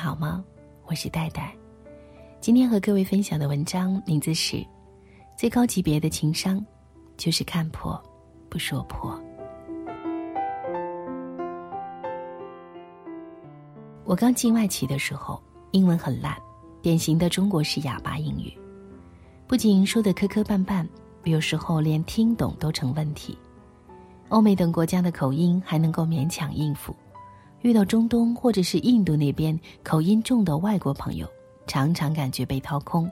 好吗？我是戴戴。今天和各位分享的文章名字是《最高级别的情商，就是看破不说破》。我刚进外企的时候，英文很烂，典型的中国式哑巴英语，不仅说的磕磕绊绊，有时候连听懂都成问题。欧美等国家的口音还能够勉强应付。遇到中东或者是印度那边口音重的外国朋友，常常感觉被掏空。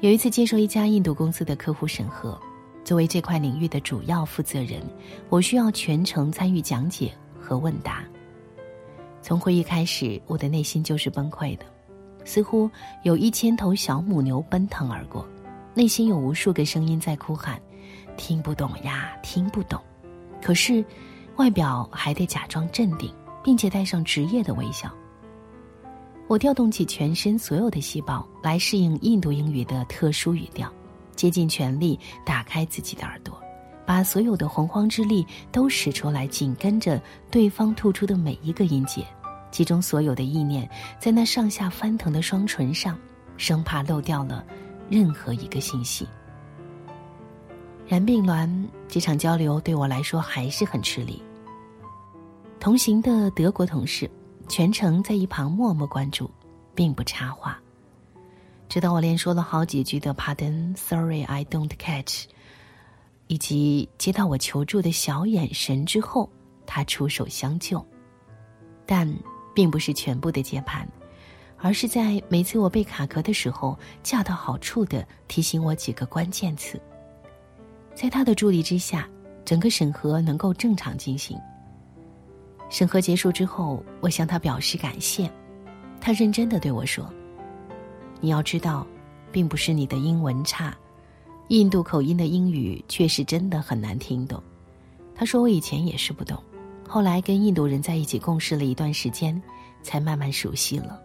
有一次接受一家印度公司的客户审核，作为这块领域的主要负责人，我需要全程参与讲解和问答。从会议开始，我的内心就是崩溃的，似乎有一千头小母牛奔腾而过，内心有无数个声音在哭喊：“听不懂呀，听不懂。”可是。外表还得假装镇定，并且带上职业的微笑。我调动起全身所有的细胞来适应印度英语的特殊语调，竭尽全力打开自己的耳朵，把所有的洪荒之力都使出来，紧跟着对方吐出的每一个音节，集中所有的意念在那上下翻腾的双唇上，生怕漏掉了任何一个信息。然并卵，这场交流对我来说还是很吃力。同行的德国同事全程在一旁默默关注，并不插话。直到我连说了好几句的 “Pardon, Sorry, I don't catch”，以及接到我求助的小眼神之后，他出手相救。但并不是全部的接盘，而是在每次我被卡壳的时候，恰到好处的提醒我几个关键词。在他的助力之下，整个审核能够正常进行。审核结束之后，我向他表示感谢。他认真的对我说：“你要知道，并不是你的英文差，印度口音的英语确实真的很难听懂。”他说：“我以前也是不懂，后来跟印度人在一起共事了一段时间，才慢慢熟悉了。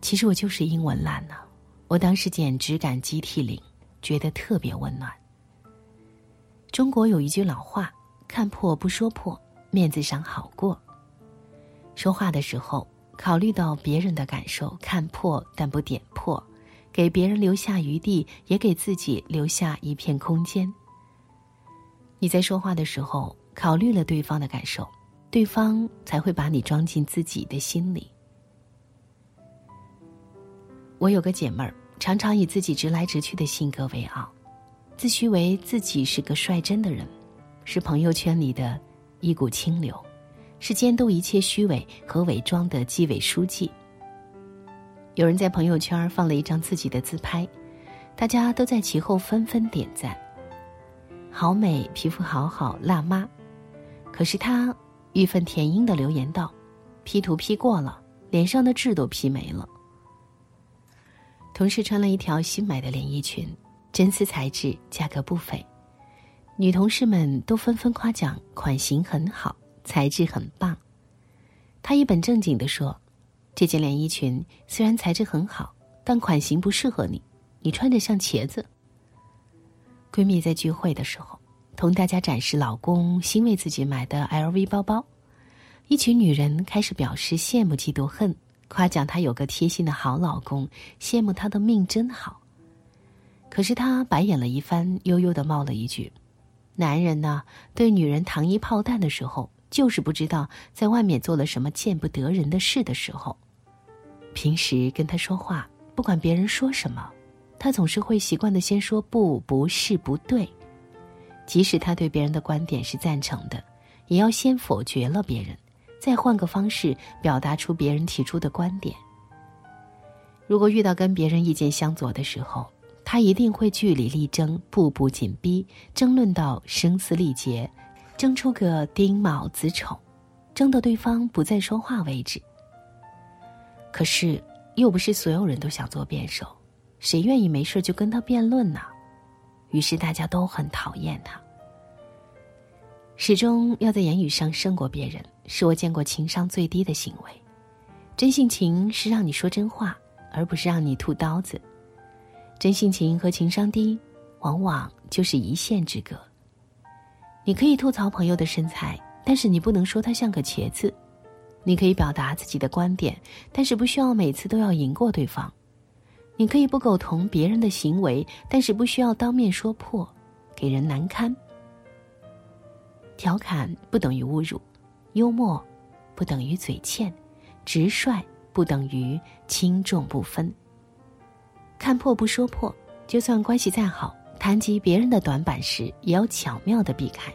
其实我就是英文烂呢，我当时简直感激涕零，觉得特别温暖。中国有一句老话：看破不说破。”面子上好过。说话的时候，考虑到别人的感受，看破但不点破，给别人留下余地，也给自己留下一片空间。你在说话的时候，考虑了对方的感受，对方才会把你装进自己的心里。我有个姐妹儿，常常以自己直来直去的性格为傲，自诩为自己是个率真的人，是朋友圈里的。一股清流，是监督一切虚伪和伪装的纪委书记。有人在朋友圈放了一张自己的自拍，大家都在其后纷纷点赞。好美，皮肤好好，辣妈。可是他义愤填膺的留言道：“P 图 P 过了，脸上的痣都 P 没了。”同事穿了一条新买的连衣裙，真丝材质，价格不菲。女同事们都纷纷夸奖款型很好，材质很棒。她一本正经地说：“这件连衣裙虽然材质很好，但款型不适合你，你穿着像茄子。”闺蜜在聚会的时候，同大家展示老公新为自己买的 LV 包包，一群女人开始表示羡慕、嫉妒、恨，夸奖她有个贴心的好老公，羡慕她的命真好。可是她白眼了一番，悠悠的冒了一句。男人呢，对女人糖衣炮弹的时候，就是不知道在外面做了什么见不得人的事的时候。平时跟他说话，不管别人说什么，他总是会习惯的先说不，不是，不对。即使他对别人的观点是赞成的，也要先否决了别人，再换个方式表达出别人提出的观点。如果遇到跟别人意见相左的时候，他一定会据理力争，步步紧逼，争论到声嘶力竭，争出个丁卯子丑，争得对方不再说话为止。可是，又不是所有人都想做辩手，谁愿意没事就跟他辩论呢？于是大家都很讨厌他。始终要在言语上胜过别人，是我见过情商最低的行为。真性情是让你说真话，而不是让你吐刀子。真性情和情商低，往往就是一线之隔。你可以吐槽朋友的身材，但是你不能说他像个茄子；你可以表达自己的观点，但是不需要每次都要赢过对方。你可以不苟同别人的行为，但是不需要当面说破，给人难堪。调侃不等于侮辱，幽默不等于嘴欠，直率不等于轻重不分。看破不说破，就算关系再好，谈及别人的短板时，也要巧妙的避开。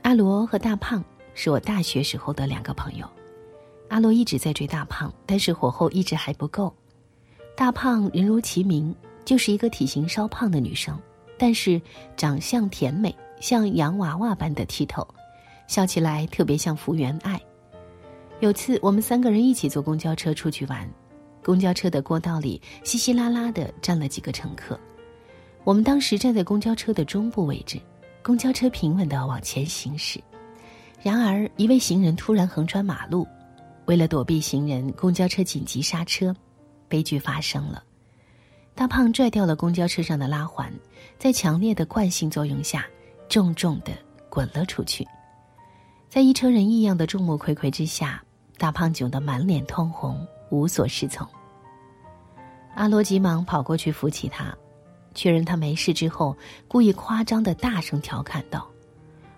阿罗和大胖是我大学时候的两个朋友。阿罗一直在追大胖，但是火候一直还不够。大胖人如其名，就是一个体型稍胖的女生，但是长相甜美，像洋娃娃般的剔透，笑起来特别像福原爱。有次我们三个人一起坐公交车出去玩，公交车的过道里稀稀拉拉的站了几个乘客，我们当时站在公交车的中部位置，公交车平稳的往前行驶。然而一位行人突然横穿马路。为了躲避行人，公交车紧急刹车，悲剧发生了。大胖拽掉了公交车上的拉环，在强烈的惯性作用下，重重的滚了出去。在一车人异样的众目睽睽之下，大胖窘得满脸通红，无所适从。阿罗急忙跑过去扶起他，确认他没事之后，故意夸张的大声调侃道：“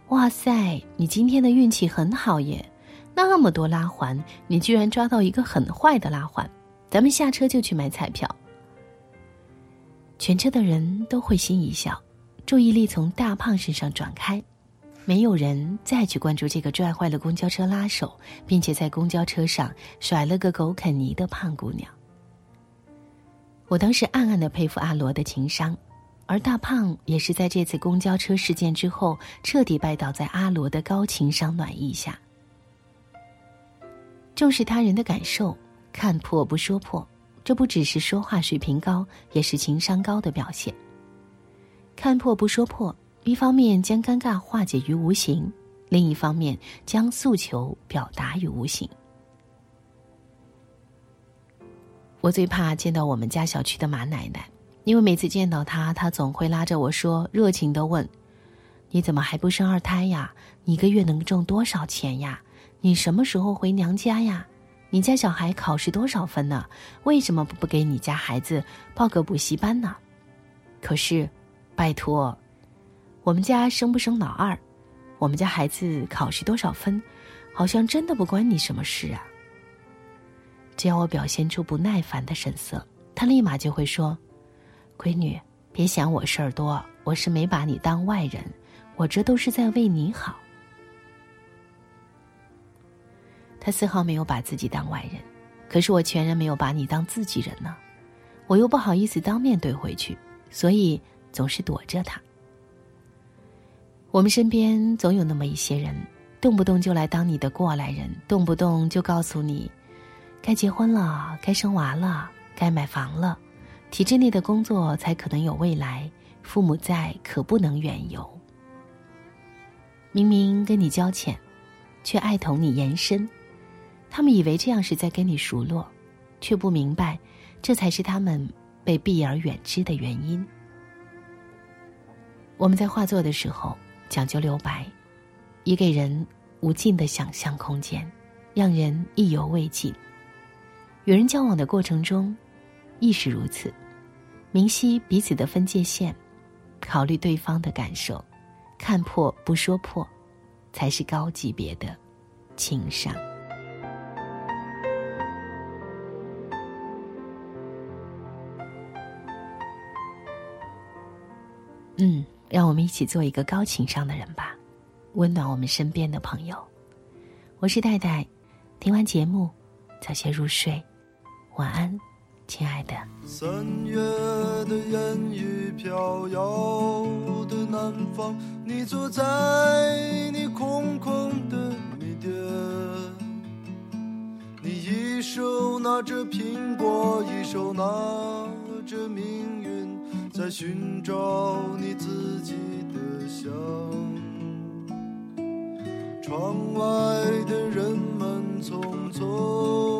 哇塞，你今天的运气很好耶！”那么多拉环，你居然抓到一个很坏的拉环，咱们下车就去买彩票。全车的人都会心一笑，注意力从大胖身上转开，没有人再去关注这个拽坏了公交车拉手，并且在公交车上甩了个狗啃泥的胖姑娘。我当时暗暗的佩服阿罗的情商，而大胖也是在这次公交车事件之后，彻底拜倒在阿罗的高情商暖意下。重视他人的感受，看破不说破，这不只是说话水平高，也是情商高的表现。看破不说破，一方面将尴尬化解于无形，另一方面将诉求表达于无形。我最怕见到我们家小区的马奶奶，因为每次见到她，她总会拉着我说，热情的问：“你怎么还不生二胎呀？你一个月能挣多少钱呀？”你什么时候回娘家呀？你家小孩考试多少分呢？为什么不不给你家孩子报个补习班呢？可是，拜托，我们家生不生老二，我们家孩子考试多少分，好像真的不关你什么事啊。只要我表现出不耐烦的神色，他立马就会说：“闺女，别想我事儿多，我是没把你当外人，我这都是在为你好。”他丝毫没有把自己当外人，可是我全然没有把你当自己人呢，我又不好意思当面怼回去，所以总是躲着他。我们身边总有那么一些人，动不动就来当你的过来人，动不动就告诉你，该结婚了，该生娃了，该买房了，体制内的工作才可能有未来，父母在可不能远游。明明跟你交浅，却爱同你延伸。他们以为这样是在跟你熟络，却不明白，这才是他们被避而远之的原因。我们在画作的时候讲究留白，以给人无尽的想象空间，让人意犹未尽。与人交往的过程中，亦是如此，明晰彼此的分界线，考虑对方的感受，看破不说破，才是高级别的情商。嗯，让我们一起做一个高情商的人吧，温暖我们身边的朋友。我是戴戴，听完节目，早些入睡，晚安，亲爱的。三月的烟雨飘摇的南方，你坐在你空空的米店，你一手拿着苹果，一手拿着命运。在寻找你自己的香。窗外的人们匆匆，